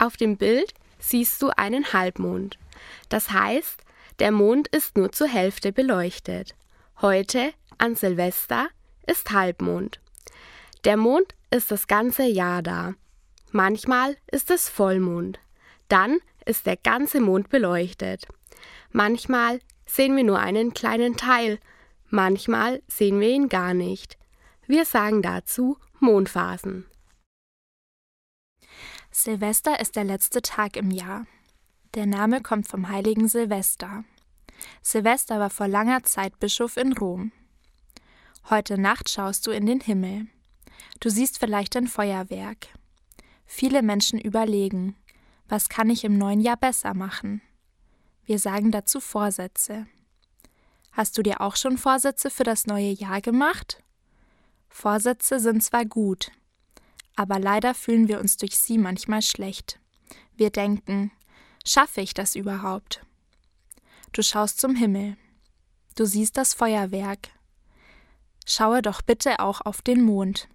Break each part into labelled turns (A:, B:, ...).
A: Auf dem Bild siehst du einen Halbmond. Das heißt, der Mond ist nur zur Hälfte beleuchtet. Heute, an Silvester, ist Halbmond. Der Mond ist das ganze Jahr da. Manchmal ist es Vollmond. Dann ist der ganze Mond beleuchtet. Manchmal sehen wir nur einen kleinen Teil, manchmal sehen wir ihn gar nicht. Wir sagen dazu Mondphasen.
B: Silvester ist der letzte Tag im Jahr. Der Name kommt vom heiligen Silvester. Silvester war vor langer Zeit Bischof in Rom. Heute Nacht schaust du in den Himmel. Du siehst vielleicht ein Feuerwerk. Viele Menschen überlegen, was kann ich im neuen Jahr besser machen? Wir sagen dazu Vorsätze. Hast du dir auch schon Vorsätze für das neue Jahr gemacht? Vorsätze sind zwar gut, aber leider fühlen wir uns durch sie manchmal schlecht. Wir denken, schaffe ich das überhaupt? Du schaust zum Himmel. Du siehst das Feuerwerk. Schaue doch bitte auch auf den Mond.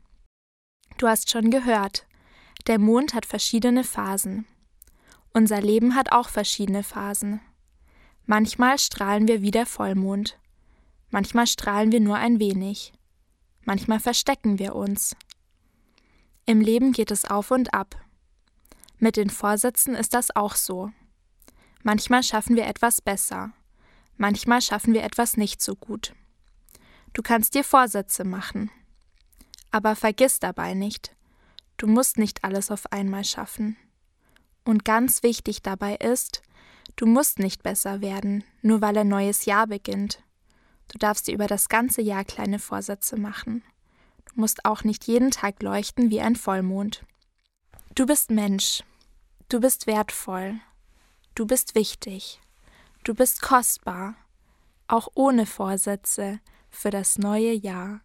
B: Du hast schon gehört, der Mond hat verschiedene Phasen. Unser Leben hat auch verschiedene Phasen. Manchmal strahlen wir wie der Vollmond. Manchmal strahlen wir nur ein wenig. Manchmal verstecken wir uns. Im Leben geht es auf und ab. Mit den Vorsätzen ist das auch so. Manchmal schaffen wir etwas besser, manchmal schaffen wir etwas nicht so gut. Du kannst dir Vorsätze machen. Aber vergiss dabei nicht, du musst nicht alles auf einmal schaffen. Und ganz wichtig dabei ist, du musst nicht besser werden, nur weil ein neues Jahr beginnt. Du darfst dir über das ganze Jahr kleine Vorsätze machen musst auch nicht jeden Tag leuchten wie ein Vollmond. Du bist Mensch. Du bist wertvoll. Du bist wichtig. Du bist kostbar. Auch ohne Vorsätze für das neue Jahr.